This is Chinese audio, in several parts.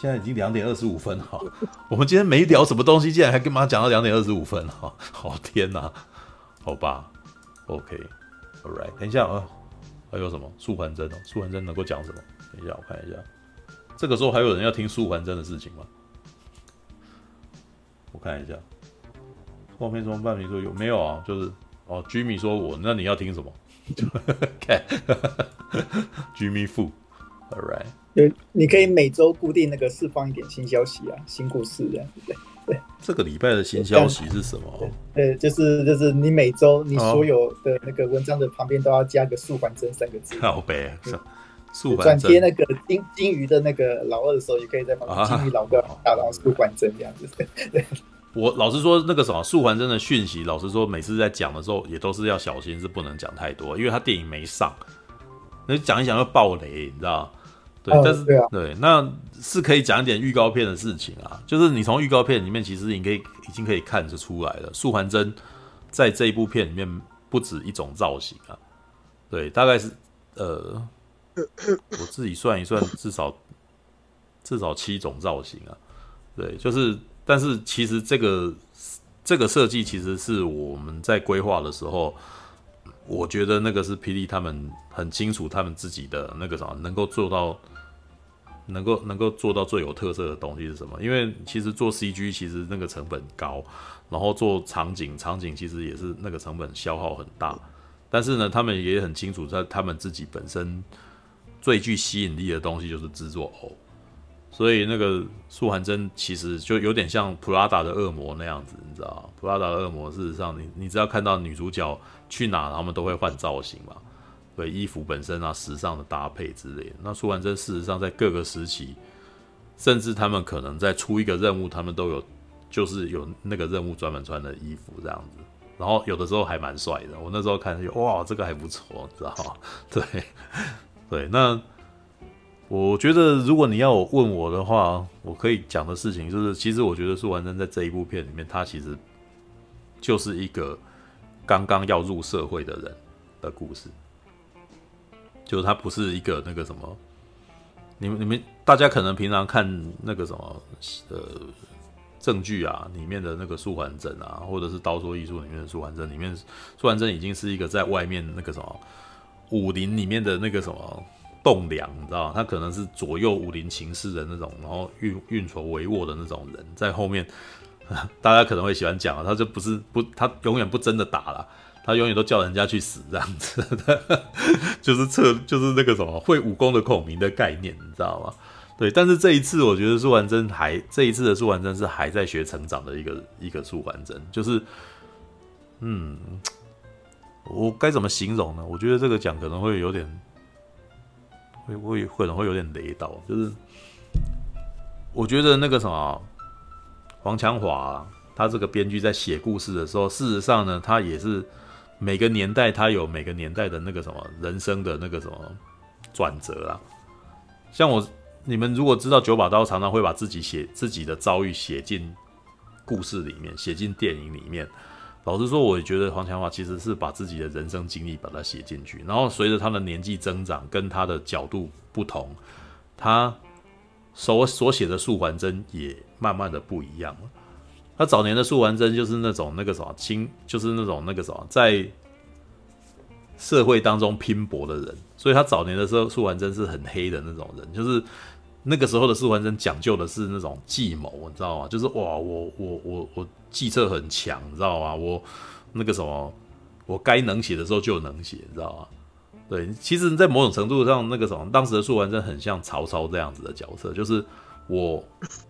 现在已经两点二十五分哈，我们今天没聊什么东西，竟然还跟妈讲到两点二十五分哈，好天哪，好吧，OK，All right，等一下啊，还有什么？素环真哦？素环真能够讲什么？等一下我看一下，这个时候还有人要听素环真的事情吗？我看一下，后面什么半米说有。没有啊？就是哦，Jimmy 说我，那你要听什么？看，Jimmy Fu，All right，对，你可以每周固定那个释放一点新消息啊，新故事这样子，对对。这个礼拜的新消息是什么？呃，就是就是你每周你所有的那个文章的旁边都要加个素还真三个字。好呗，素还真。转贴那个金金鱼的那个老二的时候，也可以在旁边金鱼老二大老素还真这样子。对。我老实说，那个什么素还真的讯息，老实说，每次在讲的时候，也都是要小心，是不能讲太多，因为他电影没上，那讲一讲要爆雷，你知道？对，哦、但是对、啊、对，那是可以讲一点预告片的事情啊，就是你从预告片里面，其实你可以已经可以看得出来了，素还真在这一部片里面不止一种造型啊，对，大概是呃，我自己算一算，至少至少七种造型啊，对，就是。但是其实这个这个设计其实是我们在规划的时候，我觉得那个是霹雳他们很清楚他们自己的那个什么能够做到，能够能够做到最有特色的东西是什么？因为其实做 CG 其实那个成本高，然后做场景场景其实也是那个成本消耗很大。但是呢，他们也很清楚在他们自己本身最具吸引力的东西就是制作偶。所以那个素还真其实就有点像普拉达的恶魔那样子，你知道普拉达的恶魔事实上你，你你只要看到女主角去哪，他们都会换造型嘛，对衣服本身啊，时尚的搭配之类的。那苏完真事实上在各个时期，甚至他们可能在出一个任务，他们都有就是有那个任务专门穿的衣服这样子。然后有的时候还蛮帅的，我那时候看就哇，这个还不错，知道吗？对对，那。我觉得，如果你要我问我的话，我可以讲的事情就是，其实我觉得苏完真在这一部片里面，他其实就是一个刚刚要入社会的人的故事，就是他不是一个那个什么，你们你们大家可能平常看那个什么呃证据啊里面的那个素还真啊，或者是刀说艺术里面的素还真，里面素还真已经是一个在外面那个什么武林里面的那个什么。栋梁，你知道？他可能是左右武林情势的那种，然后运运筹帷幄的那种人，在后面，大家可能会喜欢讲啊，他就不是不，他永远不真的打了，他永远都叫人家去死这样子的，就是策，就是那个什么会武功的孔明的概念，你知道吗？对，但是这一次我觉得素还真还这一次的素还真是还在学成长的一个一个素还真，就是，嗯，我该怎么形容呢？我觉得这个讲可能会有点。会会可能会有点雷到，就是我觉得那个什么黄强华，他这个编剧在写故事的时候，事实上呢，他也是每个年代他有每个年代的那个什么人生的那个什么转折啊。像我你们如果知道九把刀常常会把自己写自己的遭遇写进故事里面，写进电影里面。老实说，我也觉得黄强华其实是把自己的人生经历把它写进去，然后随着他的年纪增长，跟他的角度不同，他所所写的素还真也慢慢的不一样了。他早年的素还真就是那种那个什么清，就是那种那个什么在社会当中拼搏的人，所以他早年的时候素还真是很黑的那种人，就是。那个时候的素还真讲究的是那种计谋，你知道吗？就是哇，我我我我计策很强，你知道吗？我那个什么，我该能写的时候就能写，你知道吗？对，其实，在某种程度上，那个什么，当时的素还真很像曹操这样子的角色，就是我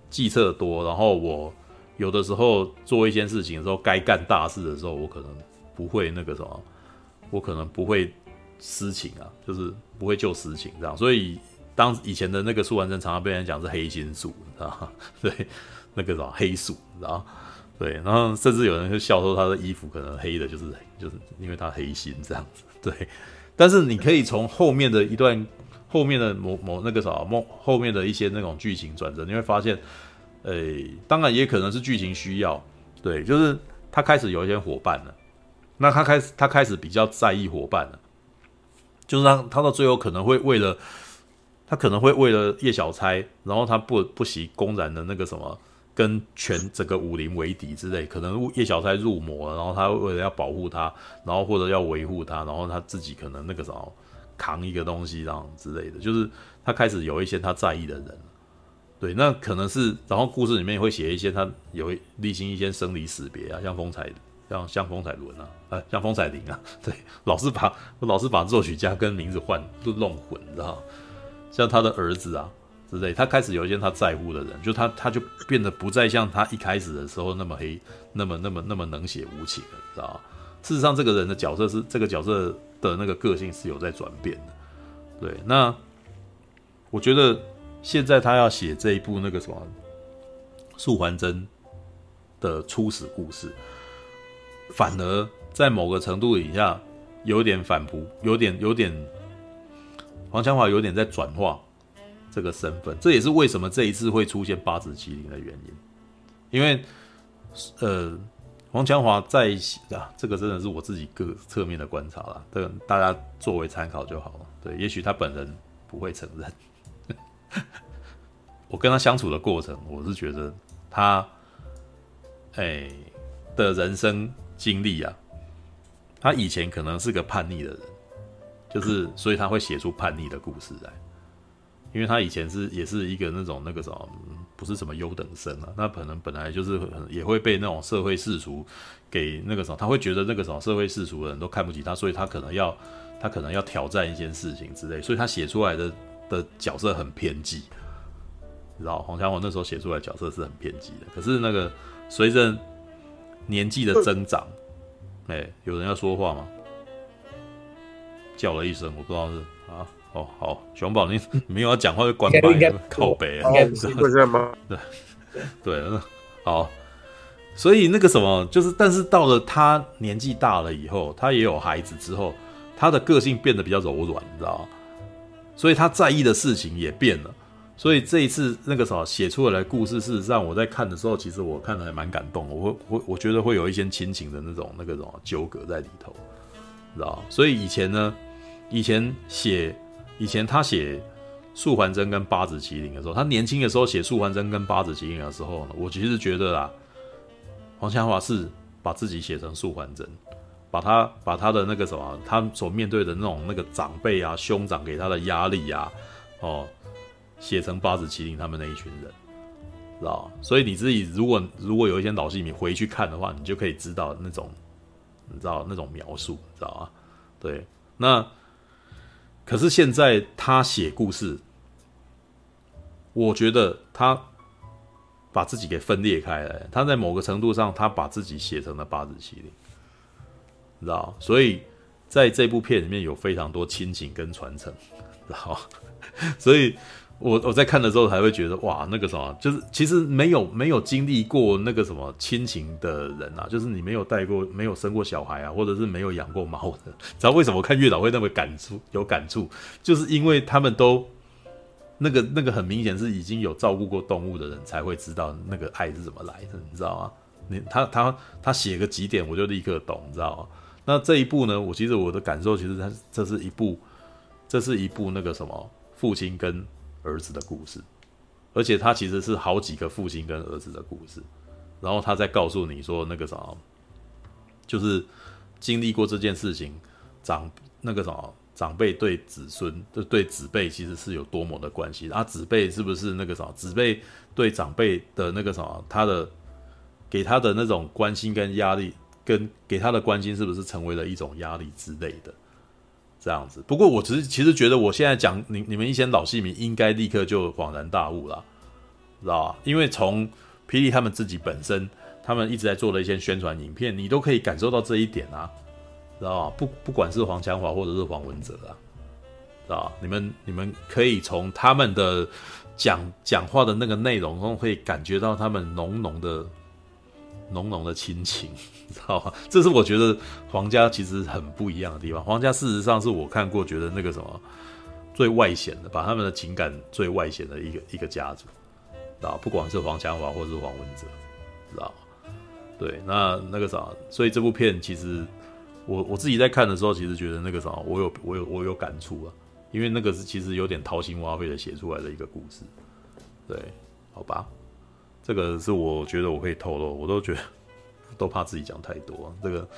计策多，然后我有的时候做一件事情的时候，该干大事的时候，我可能不会那个什么，我可能不会私情啊，就是不会救私情这样，所以。当以前的那个素还真常常被人讲是黑心素，你知道吗？对，那个什么黑素，你知道吗？对，然后甚至有人就笑说他的衣服可能黑的，就是就是因为他黑心这样子。对，但是你可以从后面的一段后面的某某那个啥后后面的一些那种剧情转折，你会发现，诶、当然也可能是剧情需要，对，就是他开始有一些伙伴了，那他开始他开始比较在意伙伴了，就是他他到最后可能会为了。他可能会为了叶小钗，然后他不不惜公然的那个什么，跟全整个武林为敌之类。可能叶小钗入魔了，然后他为了要保护他，然后或者要维护他，然后他自己可能那个什么扛一个东西这样之类的，就是他开始有一些他在意的人。对，那可能是，然后故事里面会写一些他有历经一些生离死别啊，像风采，像像风采伦啊，呃，像风采玲啊，对，老是把老是把作曲家跟名字换都弄混，你知道。像他的儿子啊之类，他开始有一些他在乎的人，就他他就变得不再像他一开始的时候那么黑，那么那么那么冷血无情了，知道？事实上，这个人的角色是这个角色的那个个性是有在转变的。对，那我觉得现在他要写这一部那个什么素还真的初始故事，反而在某个程度以下有点反扑，有点有点。黄强华有点在转化这个身份，这也是为什么这一次会出现八子麒麟的原因。因为，呃，黄强华在啊，这个真的是我自己各侧面的观察啦，这个大家作为参考就好了。对，也许他本人不会承认。我跟他相处的过程，我是觉得他，哎，的人生经历啊，他以前可能是个叛逆的人。就是，所以他会写出叛逆的故事来，因为他以前是也是一个那种那个什么，不是什么优等生啊，那可能本来就是也会被那种社会世俗给那个什么，他会觉得那个什么社会世俗的人都看不起他，所以他可能要他可能要挑战一件事情之类，所以他写出来的的角色很偏激，你知道，黄强华那时候写出来角色是很偏激的，可是那个随着年纪的增长，哎、欸，有人要说话吗？叫了一声，我不知道是啊，哦，好，熊宝，你没有要讲话就关麦，靠北啊，是吗？对，对，好，所以那个什么，就是，但是到了他年纪大了以后，他也有孩子之后，他的个性变得比较柔软，你知道吗？所以他在意的事情也变了，所以这一次那个什么写出来的故事，事实上我在看的时候，其实我看的还蛮感动，我会我我觉得会有一些亲情的那种那个什么纠葛在里头，知道？所以以前呢。以前写，以前他写素还真跟八子麒麟的时候，他年轻的时候写素还真跟八子麒麟的时候呢，我其实觉得啊，黄强华是把自己写成素还真，把他把他的那个什么，他所面对的那种那个长辈啊、兄长给他的压力啊，哦，写成八子麒麟他们那一群人，知道？所以你自己如果如果有一些老戏迷回去看的话，你就可以知道那种，你知道那种描述，知道吗？对，那。可是现在他写故事，我觉得他把自己给分裂开来。他在某个程度上，他把自己写成了八子麒麟，你知道？所以在这部片里面有非常多亲情跟传承，知道？所以。我我在看的时候还会觉得哇，那个什么，就是其实没有没有经历过那个什么亲情的人啊，就是你没有带过、没有生过小孩啊，或者是没有养过猫的，知道为什么看月老会那么感触有感触，就是因为他们都那个那个很明显是已经有照顾过动物的人才会知道那个爱是怎么来的，你知道吗？你他他他写个几点我就立刻懂，你知道吗？那这一部呢，我其实我的感受其实它这是一部这是一部那个什么父亲跟儿子的故事，而且他其实是好几个父亲跟儿子的故事，然后他在告诉你说那个啥，就是经历过这件事情，长那个啥长辈对子孙，就对子辈其实是有多么的关系，啊子辈是不是那个啥子辈对长辈的那个什么，他的给他的那种关心跟压力，跟给他的关心是不是成为了一种压力之类的。这样子，不过我只是其实觉得，我现在讲你你们一些老戏迷应该立刻就恍然大悟了，知道吧？因为从霹雳他们自己本身，他们一直在做的一些宣传影片，你都可以感受到这一点啊，知道吧？不不管是黄强华或者是黄文哲啊，知道？你们你们可以从他们的讲讲话的那个内容中，会感觉到他们浓浓的。浓浓的亲情，你知道吗？这是我觉得皇家其实很不一样的地方。皇家事实上是我看过觉得那个什么最外显的，把他们的情感最外显的一个一个家族，啊？不管是黄强华或是黄文哲，知道吗？对，那那个啥，所以这部片其实我我自己在看的时候，其实觉得那个啥，我有我有我有感触啊，因为那个是其实有点掏心挖肺的写出来的一个故事，对，好吧，这个是我觉得我可以透露，我都觉得都怕自己讲太多，这个，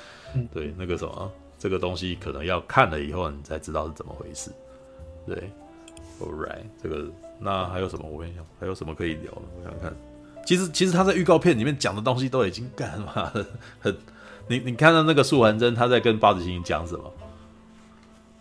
对，那个什么，这个东西可能要看了以后你才知道是怎么回事，对，All right，这个那还有什么？我跟你讲，还有什么可以聊的？我想看，其实其实他在预告片里面讲的东西都已经干嘛了，很，你你看到那个素还真他在跟八子星讲什么？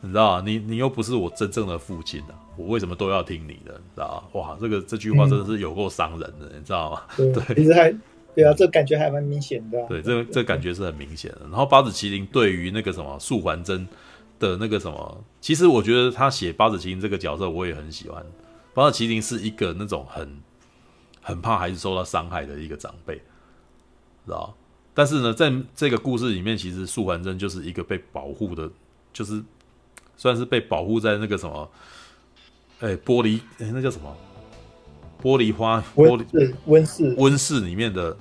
你知道你你又不是我真正的父亲啊，我为什么都要听你的？你知道吗？哇，这个这句话真的是有够伤人的，嗯、你知道吗？对，其实还对啊，这感觉还蛮明显的、啊。对，这这感觉是很明显的。然后八子麒麟对于那个什么素还真的那个什么，其实我觉得他写八子麒麟这个角色，我也很喜欢。八子麒麟是一个那种很很怕孩子受到伤害的一个长辈，知道？但是呢，在这个故事里面，其实素还真就是一个被保护的，就是。算是被保护在那个什么，哎、欸，玻璃，哎、欸，那叫什么？玻璃花，玻璃温室，温室里面的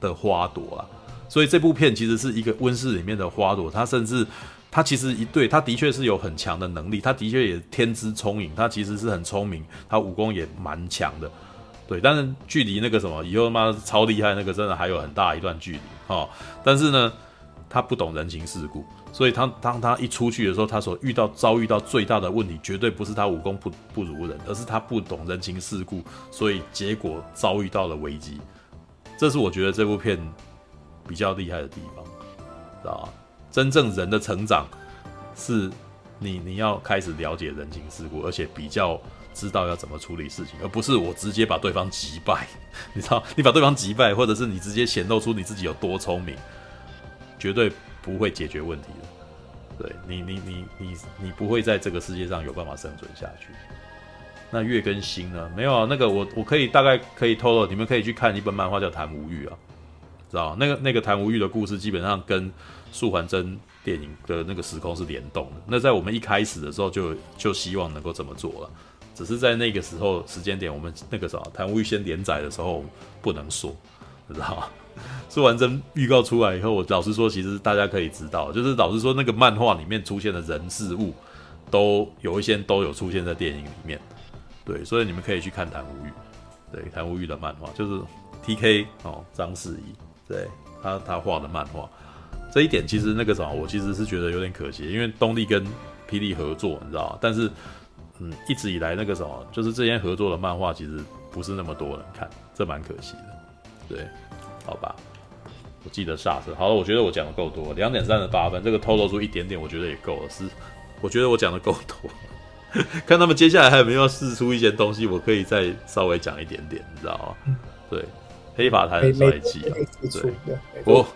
的花朵啊。所以这部片其实是一个温室里面的花朵。它甚至，它其实一对，它的确是有很强的能力，它的确也天资聪颖，它其实是很聪明，它武功也蛮强的。对，但是距离那个什么以后妈超厉害那个真的还有很大一段距离哦。但是呢，他不懂人情世故。所以他当他一出去的时候，他所遇到遭遇到最大的问题，绝对不是他武功不不如人，而是他不懂人情世故，所以结果遭遇到了危机。这是我觉得这部片比较厉害的地方，知道？真正人的成长是你你要开始了解人情世故，而且比较知道要怎么处理事情，而不是我直接把对方击败。你知道，你把对方击败，或者是你直接显露出你自己有多聪明，绝对。不会解决问题的，对你，你，你，你，你不会在这个世界上有办法生存下去。那月跟星呢？没有啊，那个我我可以大概可以透露，你们可以去看一本漫画叫《谈无欲》啊，知道那个那个谈无欲的故事基本上跟素还真电影的那个时空是联动的。那在我们一开始的时候就就希望能够这么做了，只是在那个时候时间点，我们那个时候谈无欲先连载的时候不能说，知道 说完真预告出来以后，我老实说，其实大家可以知道，就是老实说，那个漫画里面出现的人事物，都有一些都有出现在电影里面。对，所以你们可以去看《谭无欲》，对，《谭无欲》的漫画就是 T K 哦，张世仪，对他他画的漫画，这一点其实那个什么，我其实是觉得有点可惜，因为东立跟霹雳合作，你知道？但是嗯，一直以来那个什么，就是这些合作的漫画其实不是那么多人看，这蛮可惜的，对。好吧，我记得煞车。好了，我觉得我讲的够多，两点三十八分，这个透露出一点点，我觉得也够了。是，我觉得我讲的够多。看他们接下来还有没有要释出一些东西，我可以再稍微讲一点点，你知道吗？对，黑发谈很帅气啊。对，我，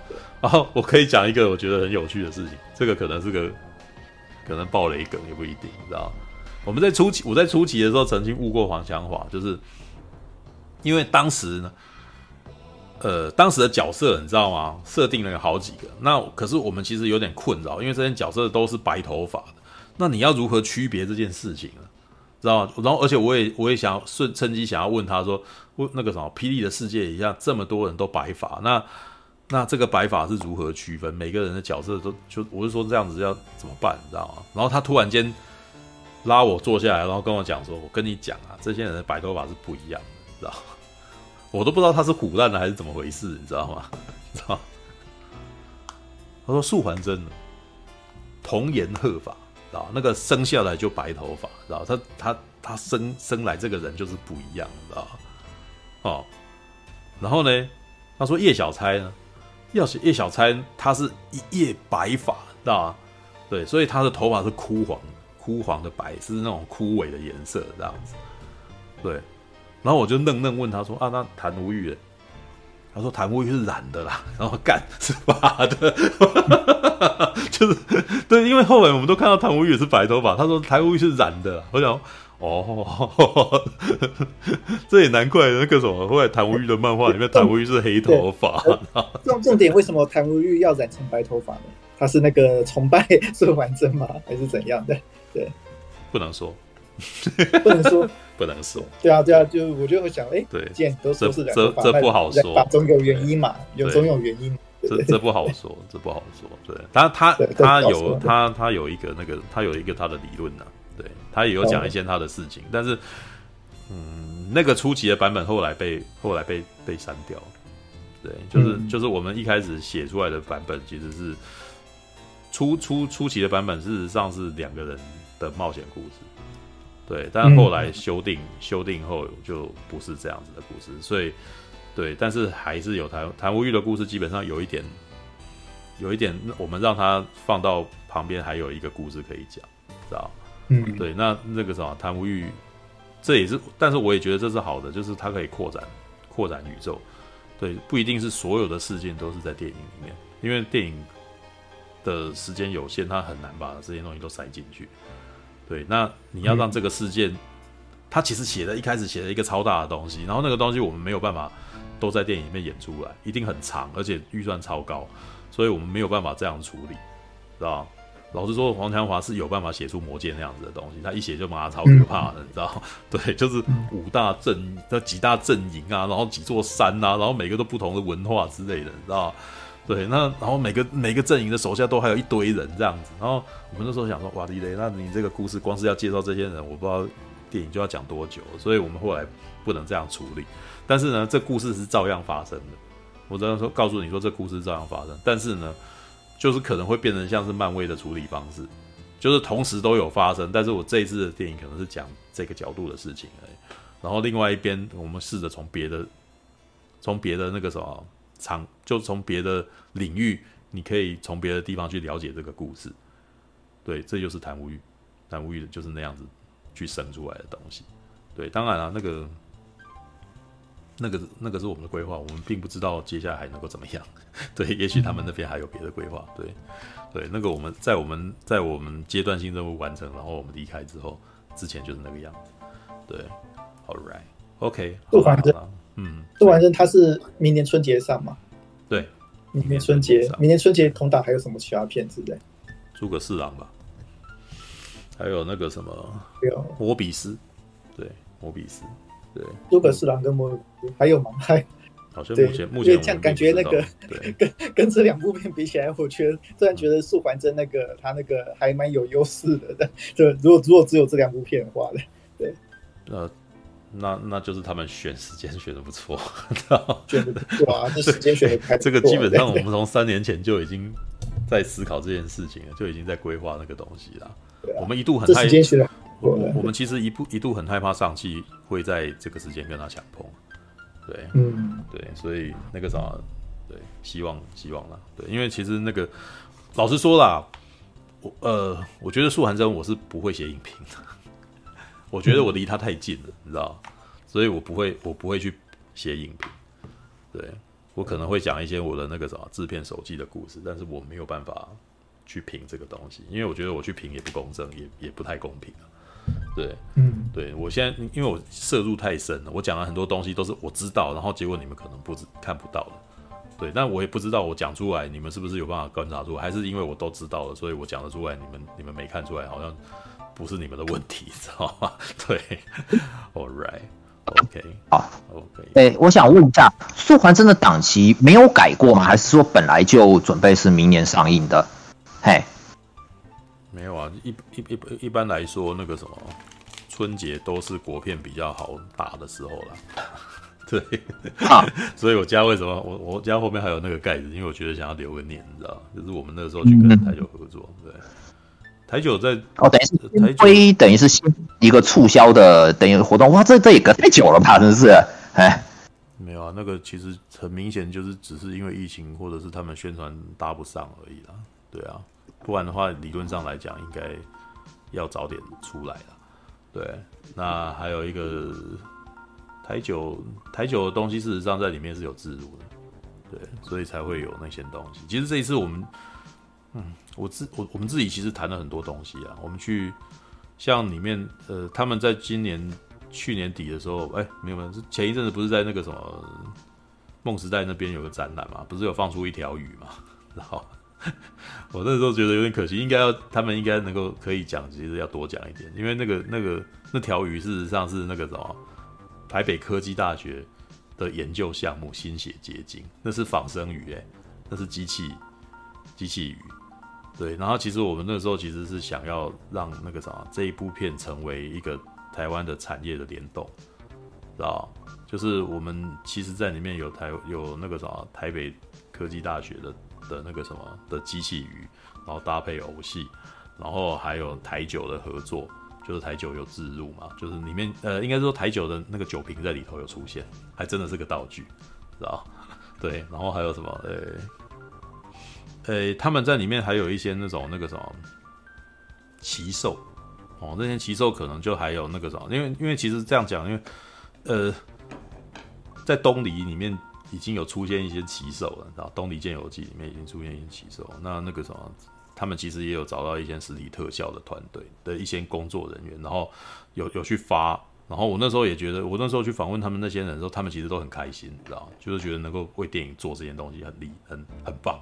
然后我可以讲一个我觉得很有趣的事情，这个可能是个可能爆雷梗也不一定，你知道吗？我们在初期，我在初期的时候曾经误过黄强华，就是因为当时呢。呃，当时的角色你知道吗？设定了有好几个，那可是我们其实有点困扰，因为这些角色都是白头发的，那你要如何区别这件事情呢？知道吗？然后，而且我也我也想要顺趁机想要问他说，问那个什么霹雳的世界一样，这么多人都白发，那那这个白发是如何区分？每个人的角色都就我是说这样子要怎么办？你知道吗？然后他突然间拉我坐下来，然后跟我讲说，我跟你讲啊，这些人的白头发是不一样的，知道？我都不知道他是唬烂的还是怎么回事，你知道吗？知道？他说素还真的童颜鹤发，知道？那个生下来就白头发，知道？他他他生生来这个人就是不一样，知道？哦，然后呢，他说叶小钗呢，叶小叶小钗他是一夜白发，知道吗？对，所以他的头发是枯黄枯黄的白，是那种枯萎的颜色，这样子，对。然后我就愣愣问他说：“啊，那谭无欲？”他说：“谭无欲是染的啦。”然后干是发的，就是对，因为后来我们都看到谭无欲也是白头发。他说：“谭无欲是染的。”我想，哦，这也难怪那个什么，后来谭无欲的漫画里面谭无欲是黑头发。重重点为什么谭无欲要染成白头发呢？他是那个崇拜 孙完真吗？还是怎样的？对，不能说。不能说，不能说。对啊，对啊，就我就会想，哎，对，既然都说是这这不好说，总有原因嘛，有总有原因。这这不好说，这不好说。对，他他他有他他有一个那个，他有一个他的理论呢。对，他也有讲一些他的事情，但是，嗯，那个初期的版本后来被后来被被删掉，对，就是、嗯、就是我们一开始写出来的版本，其实是初初初期的版本，事实上是两个人的冒险故事，对，但后来修订、嗯、修订后就不是这样子的故事，所以对，但是还是有谭谭无欲的故事，基本上有一点有一点，我们让他放到旁边，还有一个故事可以讲，知道？嗯，对，那那个什么谭无欲，这也是，但是我也觉得这是好的，就是它可以扩展扩展宇宙，对，不一定是所有的事件都是在电影里面，因为电影的时间有限，它很难把这些东西都塞进去。对，那你要让这个事件，他其实写的一开始写了一个超大的东西，然后那个东西我们没有办法都在电影里面演出来，一定很长，而且预算超高，所以我们没有办法这样处理，知道？老实说，黄强华是有办法写出魔戒那样子的东西，他一写就妈超可怕的，嗯、你知道？对，就是五大阵，那几大阵营啊，然后几座山啊，然后每个都不同的文化之类的，你知道？对，那然后每个每个阵营的手下都还有一堆人这样子，然后我们那时候想说，哇，李雷，那你这个故事光是要介绍这些人，我不知道电影就要讲多久，所以我们后来不能这样处理。但是呢，这故事是照样发生的，我只能说告诉你说，这故事照样发生，但是呢。就是可能会变成像是漫威的处理方式，就是同时都有发生，但是我这一次的电影可能是讲这个角度的事情而已。然后另外一边，我们试着从别的，从别的那个什么场，就从别的领域，你可以从别的地方去了解这个故事。对，这就是谈无欲，谈无欲的就是那样子去生出来的东西。对，当然了，那个。那个那个是我们的规划，我们并不知道接下来还能够怎么样。对，也许他们那边还有别的规划。对，对，那个我们在我们在我们阶段性任务完成，然后我们离开之后，之前就是那个样子。对，All right，OK，杜环真，嗯，杜环真他是明年春节上嘛？对，明年春节，明年春节同档还有什么其他片子？对，诸葛四郎吧，还有那个什么，有摩比斯，对，摩比斯。对，诸葛四郎跟摩还有吗？还好像目前目前这样感觉那个 跟跟这两部片比起来，我觉得虽然觉得素还真那个他那个还蛮有优势的，但就如果如果只有这两部片的话呢，对，呃，那那就是他们选时间选的不错，选的哇，这时间选的太这个基本上我们 从三年前就已经在思考这件事情了，就已经在规划那个东西了。啊、我们一度很害怕。我我们其实一度一度很害怕上汽会在这个时间跟他抢碰，对，嗯，对，所以那个啥，对，希望希望啦，对，因为其实那个老实说啦，我呃，我觉得素寒真我是不会写影评的，我觉得我离他太近了，嗯、你知道，所以我不会我不会去写影评，对，我可能会讲一些我的那个什么制片手记的故事，但是我没有办法去评这个东西，因为我觉得我去评也不公正，也也不太公平。对，嗯，对我现在因为我摄入太深了，我讲了很多东西都是我知道，然后结果你们可能不知看不到的，对，但我也不知道我讲出来你们是不是有办法观察出来，还是因为我都知道了，所以我讲得出来，你们你们没看出来，好像不是你们的问题，知道吗？对，All right，OK，好，OK，哎，我想问一下，素环真的档期没有改过吗？还是说本来就准备是明年上映的？嘿。没有啊，一一一一般来说，那个什么春节都是国片比较好打的时候啦。对，啊、所以我家为什么我我家后面还有那个盖子？因为我觉得想要留个念，你知道，就是我们那个时候去跟台球合作，对，台九在哦，等于是台九等于是一个促销的等于活动，哇，这这也隔太久了吧？真是，哎，没有啊，那个其实很明显就是只是因为疫情或者是他们宣传搭不上而已啦，对啊。不然的话，理论上来讲，应该要早点出来了。对，那还有一个台酒，台酒的东西，事实上在里面是有置入的，对，所以才会有那些东西。其实这一次我们，嗯，我自我我们自己其实谈了很多东西啊。我们去像里面，呃，他们在今年去年底的时候，哎，没有没有，前一阵子不是在那个什么梦时代那边有个展览嘛？不是有放出一条鱼嘛？然后。我那时候觉得有点可惜，应该要他们应该能够可以讲，其实要多讲一点，因为那个那个那条鱼事实上是那个什么台北科技大学的研究项目心血结晶，那是仿生鱼哎、那是机器机器鱼，对，然后其实我们那时候其实是想要让那个啥这一部片成为一个台湾的产业的联动，知道？就是我们其实在里面有台有那个啥台北科技大学的的那个什么的机器鱼，然后搭配偶戏，然后还有台酒的合作，就是台酒有置入嘛，就是里面呃应该说台酒的那个酒瓶在里头有出现，还真的是个道具，知道？对，然后还有什么？呃、欸，呃、他们在里面还有一些那种那个什么奇兽哦，那些奇兽可能就还有那个什么，因为因为其实这样讲，因为呃。在东离里面已经有出现一些奇兽了，然后《东离剑游记》里面已经出现一些奇兽。那那个什么，他们其实也有找到一些实体特效的团队的一些工作人员，然后有有去发。然后我那时候也觉得，我那时候去访问他们那些人的时候，他们其实都很开心，知道就是觉得能够为电影做这件东西很厉很很棒。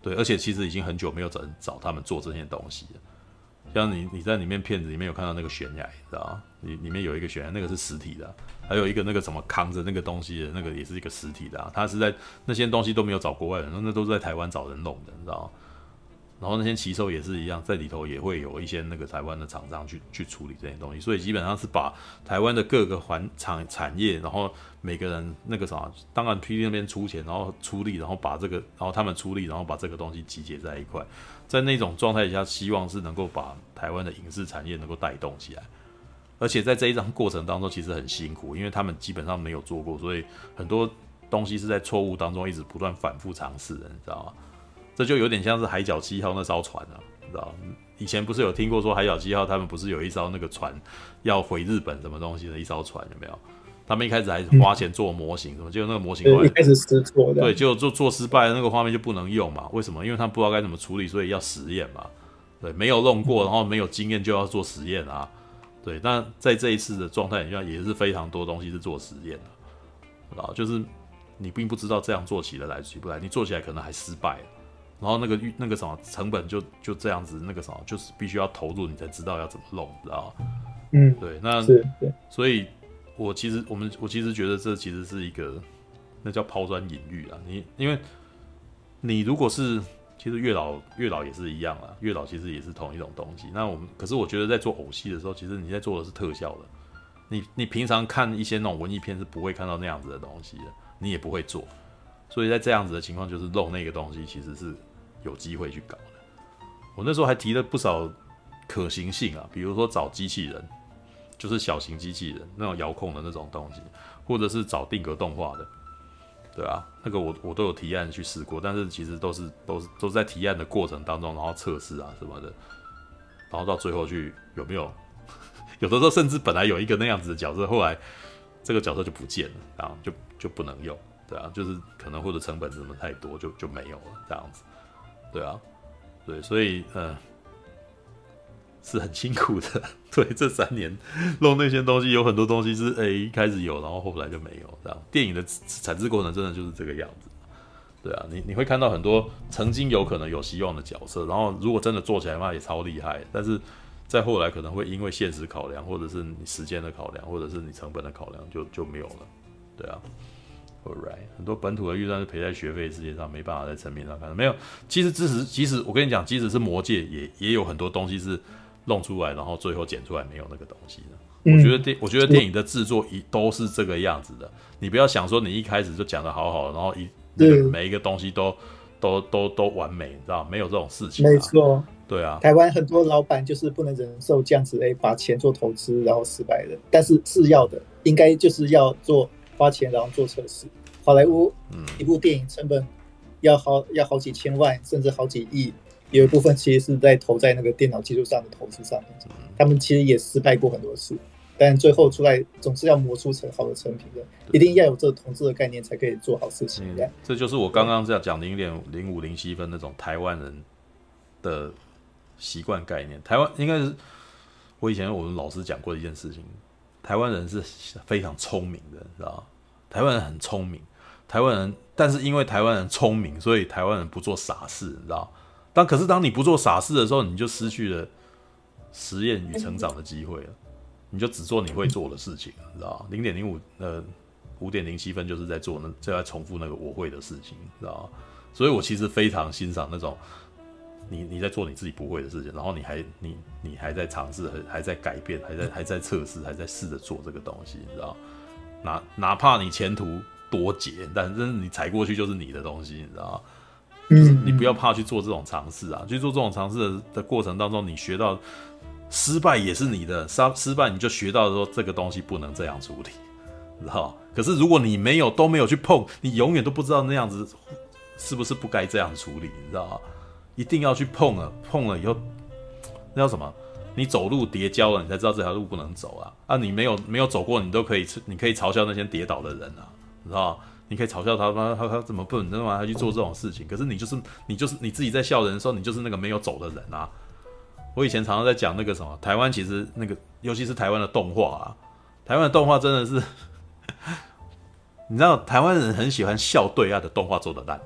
对，而且其实已经很久没有找人找他们做这些东西了。像你你在里面片子里面有看到那个悬崖，知道吗？里里面有一个悬崖，那个是实体的，还有一个那个什么扛着那个东西的那个也是一个实体的，他是在那些东西都没有找国外人，那都是在台湾找人弄的，你知道吗？然后那些骑手也是一样，在里头也会有一些那个台湾的厂商去去处理这些东西，所以基本上是把台湾的各个环产产业，然后每个人那个啥，当然 PD 那边出钱，然后出力，然后把这个，然后他们出力，然后把这个东西集结在一块。在那种状态下，希望是能够把台湾的影视产业能够带动起来，而且在这一张过程当中，其实很辛苦，因为他们基本上没有做过，所以很多东西是在错误当中一直不断反复尝试的，你知道吗？这就有点像是海角七号那艘船啊，你知道吗？以前不是有听过说海角七号他们不是有一艘那个船要回日本什么东西的一艘船有没有？他们一开始还花钱做模型，什么？结果那个模型后来一开始失错，对，结果做做失败，那个画面就不能用嘛？为什么？因为他们不知道该怎么处理，所以要实验嘛。对，没有弄过，然后没有经验，就要做实验啊。对，但在这一次的状态下，也是非常多东西是做实验的，啊，就是你并不知道这样做起来来起不来，你做起来可能还失败，然后那个那个什么成本就就这样子，那个什么就是必须要投入，你才知道要怎么弄，知道吗？嗯，对，那所以。我其实，我们我其实觉得这其实是一个，那叫抛砖引玉啊。你因为，你如果是，其实月老月老也是一样啊。月老其实也是同一种东西。那我们可是我觉得在做偶戏的时候，其实你在做的是特效的。你你平常看一些那种文艺片是不会看到那样子的东西的，你也不会做。所以在这样子的情况，就是漏那个东西，其实是有机会去搞的。我那时候还提了不少可行性啊，比如说找机器人。就是小型机器人那种遥控的那种东西，或者是找定格动画的，对啊，那个我我都有提案去试过，但是其实都是都是都在提案的过程当中，然后测试啊什么的，然后到最后去有没有，有的时候甚至本来有一个那样子的角色，后来这个角色就不见了，然后就就不能用，对啊，就是可能或者成本什么太多就就没有了这样子，对啊，对，所以嗯。呃是很辛苦的，对，这三年弄那些东西，有很多东西是诶、一开始有，然后后来就没有这样。电影的产制过程真的就是这个样子，对啊，你你会看到很多曾经有可能有希望的角色，然后如果真的做起来的话也超厉害，但是在后来可能会因为现实考量，或者是你时间的考量，或者是你成本的考量，就就没有了，对啊。Alright，很多本土的预算是赔在学费世界上，没办法在成品上看到。没有，其实即使即使我跟你讲，即使是魔界也也有很多东西是。弄出来，然后最后剪出来没有那个东西的。嗯、我觉得电，我觉得电影的制作一都是这个样子的。你不要想说你一开始就讲的好好，然后一那个每一个东西都都都都完美，你知道没有这种事情、啊。没错，对啊。台湾很多老板就是不能忍受这样子，哎，把钱做投资然后失败的。但是是要的，应该就是要做花钱然后做测试。好莱坞，嗯，一部电影成本要好要好几千万，甚至好几亿。有一部分其实是在投在那个电脑技术上的投资上面，他们其实也失败过很多次，但最后出来总是要磨出成好的成品的，一定要有这个统治的概念才可以做好事情。嗯，这就是我刚刚这样讲零点零五零七分那种台湾人的习惯概念。台湾应该是我以前我们老师讲过的一件事情，台湾人是非常聪明的，你知道吗？台湾人很聪明，台湾人，但是因为台湾人聪明，所以台湾人不做傻事，你知道。但可是，当你不做傻事的时候，你就失去了实验与成长的机会了。你就只做你会做的事情，你知道？零点零五呃，五点零七分就是在做那，就在重复那个我会的事情，你知道？所以我其实非常欣赏那种你你在做你自己不会的事情，然后你还你你还在尝试，还还在改变，还在还在测试，还在试着做这个东西，你知道？哪哪怕你前途多劫，但是你踩过去就是你的东西，你知道？嗯，你不要怕去做这种尝试啊，去做这种尝试的的过程当中，你学到失败也是你的，失失败你就学到说这个东西不能这样处理，知道？可是如果你没有都没有去碰，你永远都不知道那样子是不是不该这样处理，你知道吗？一定要去碰了，碰了以后，那叫什么？你走路跌跤了，你才知道这条路不能走啊！啊，你没有没有走过，你都可以，你可以嘲笑那些跌倒的人啊，你知道？你可以嘲笑他，他他他怎么笨，知道吗？他去做这种事情。可是你就是你就是你自己在笑人的时候，你就是那个没有走的人啊！我以前常常在讲那个什么，台湾其实那个，尤其是台湾的动画啊，台湾的动画真的是，你知道，台湾人很喜欢笑对岸的动画做的烂，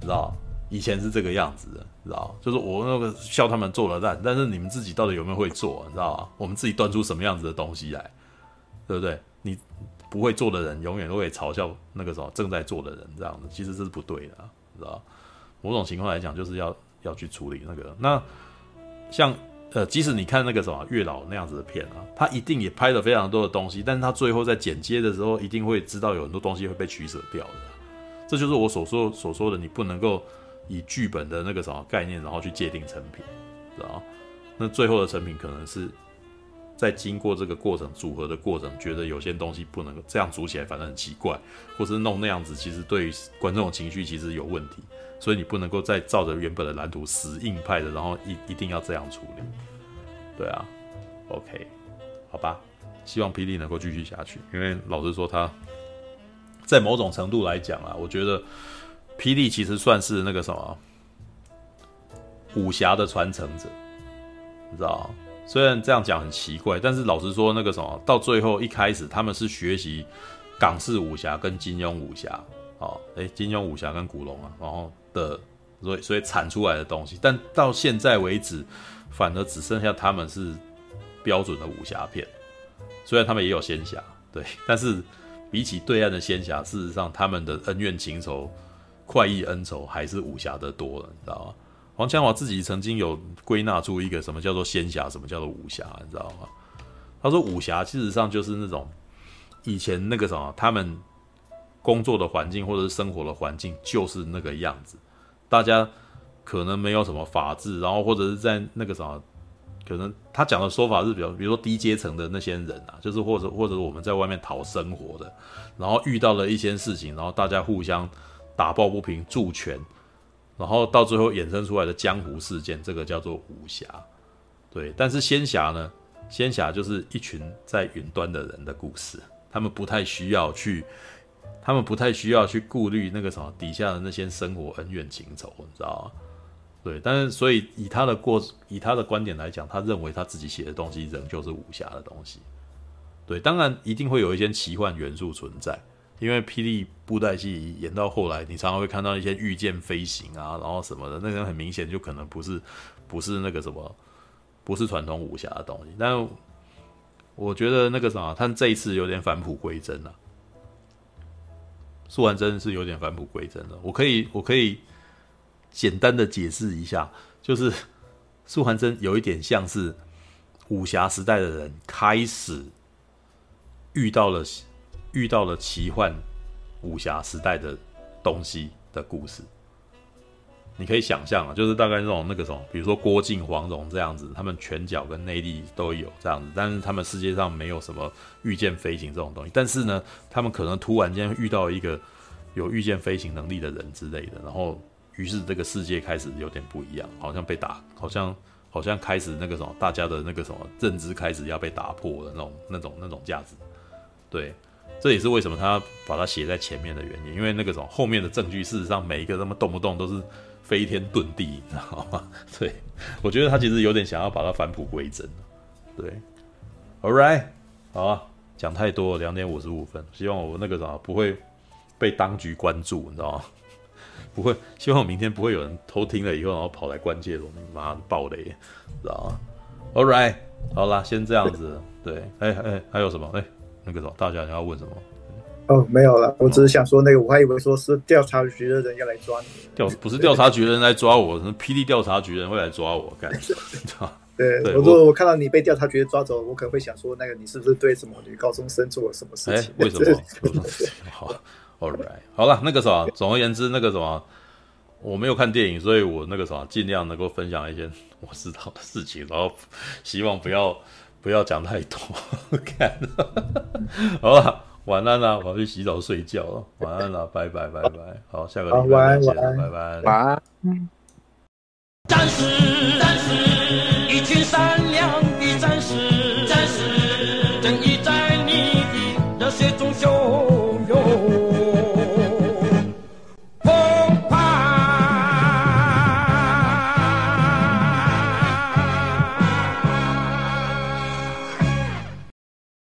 知道？以前是这个样子的，知道？就是我那个笑他们做的烂，但是你们自己到底有没有会做？你知道吗？我们自己端出什么样子的东西来，对不对？你不会做的人，永远都会嘲笑那个什么正在做的人，这样子其实这是不对的，知道？某种情况来讲，就是要要去处理那个。那像呃，即使你看那个什么月老那样子的片啊，他一定也拍了非常多的东西，但是他最后在剪接的时候，一定会知道有很多东西会被取舍掉的。这就是我所说所说的，你不能够。以剧本的那个什么概念，然后去界定成品，知道？那最后的成品可能是在经过这个过程组合的过程，觉得有些东西不能这样组起来，反正很奇怪，或是弄那样子，其实对于观众的情绪其实有问题，所以你不能够再照着原本的蓝图死硬派的，然后一一定要这样处理。对啊，OK，好吧，希望霹雳能够继续下去，因为老实说，他在某种程度来讲啊，我觉得。霹雳其实算是那个什么武侠的传承者，你知道？虽然这样讲很奇怪，但是老实说，那个什么到最后一开始他们是学习港式武侠跟金庸武侠，哦，诶，金庸武侠跟古龙啊，然后的所以所以产出来的东西，但到现在为止，反而只剩下他们是标准的武侠片。虽然他们也有仙侠，对，但是比起对岸的仙侠，事实上他们的恩怨情仇。快意恩仇还是武侠的多了，你知道吗？黄强华自己曾经有归纳出一个什么叫做仙侠，什么叫做武侠，你知道吗？他说武侠事实上就是那种以前那个什么，他们工作的环境或者是生活的环境就是那个样子，大家可能没有什么法治，然后或者是在那个什么，可能他讲的说法是比较，比如说低阶层的那些人啊，就是或者或者我们在外面讨生活的，然后遇到了一些事情，然后大家互相。打抱不平，助拳，然后到最后衍生出来的江湖事件，这个叫做武侠，对。但是仙侠呢？仙侠就是一群在云端的人的故事，他们不太需要去，他们不太需要去顾虑那个什么底下的那些生活恩怨情仇，你知道吗？对。但是，所以以他的过，以他的观点来讲，他认为他自己写的东西仍旧是武侠的东西。对，当然一定会有一些奇幻元素存在。因为霹雳布袋戏演到后来，你常常会看到一些御剑飞行啊，然后什么的，那个很明显就可能不是，不是那个什么，不是传统武侠的东西。但我觉得那个什么，他这一次有点返璞归真了。素还真是有点返璞归真了。我可以，我可以简单的解释一下，就是素还真有一点像是武侠时代的人开始遇到了。遇到了奇幻武侠时代的东西的故事，你可以想象啊，就是大概那种那个什么，比如说郭靖、黄蓉这样子，他们拳脚跟内力都有这样子，但是他们世界上没有什么御剑飞行这种东西，但是呢，他们可能突然间遇到一个有御剑飞行能力的人之类的，然后于是这个世界开始有点不一样，好像被打，好像好像开始那个什么，大家的那个什么认知开始要被打破的那种那种那种价值，对。这也是为什么他把它写在前面的原因，因为那个什么后面的证据，事实上每一个他妈动不动都是飞天遁地，你知道吗？对，我觉得他其实有点想要把它返璞归真。对，All right，好啊，讲太多了，两点五十五分，希望我那个什么不会被当局关注，你知道吗？不会，希望我明天不会有人偷听了以后，然后跑来关切我，马上爆雷，知道吗？All right，好啦，先这样子。对，哎哎，还有什么？哎。那个什么，大家你要问什么？哦，没有了，我只是想说那个，我还以为说是调查局的人要来抓你。调不是调查局的人来抓我，是霹雳调查局的人会来抓我干？对，对我说我看到你被调查局抓走，我可能会想说，那个你是不是对什么女高中生做了什么事情？为什么？好，All right，好了，那个什么，总而言之，那个什么，我没有看电影，所以我那个什么，尽量能够分享一些我知道的事情，然后希望不要不要讲太多。看，好了，晚安了，我要去洗澡睡觉了，晚安了，拜拜拜拜，好，下个礼拜见，拜拜，晚安。战士，战士，一群善良的战士，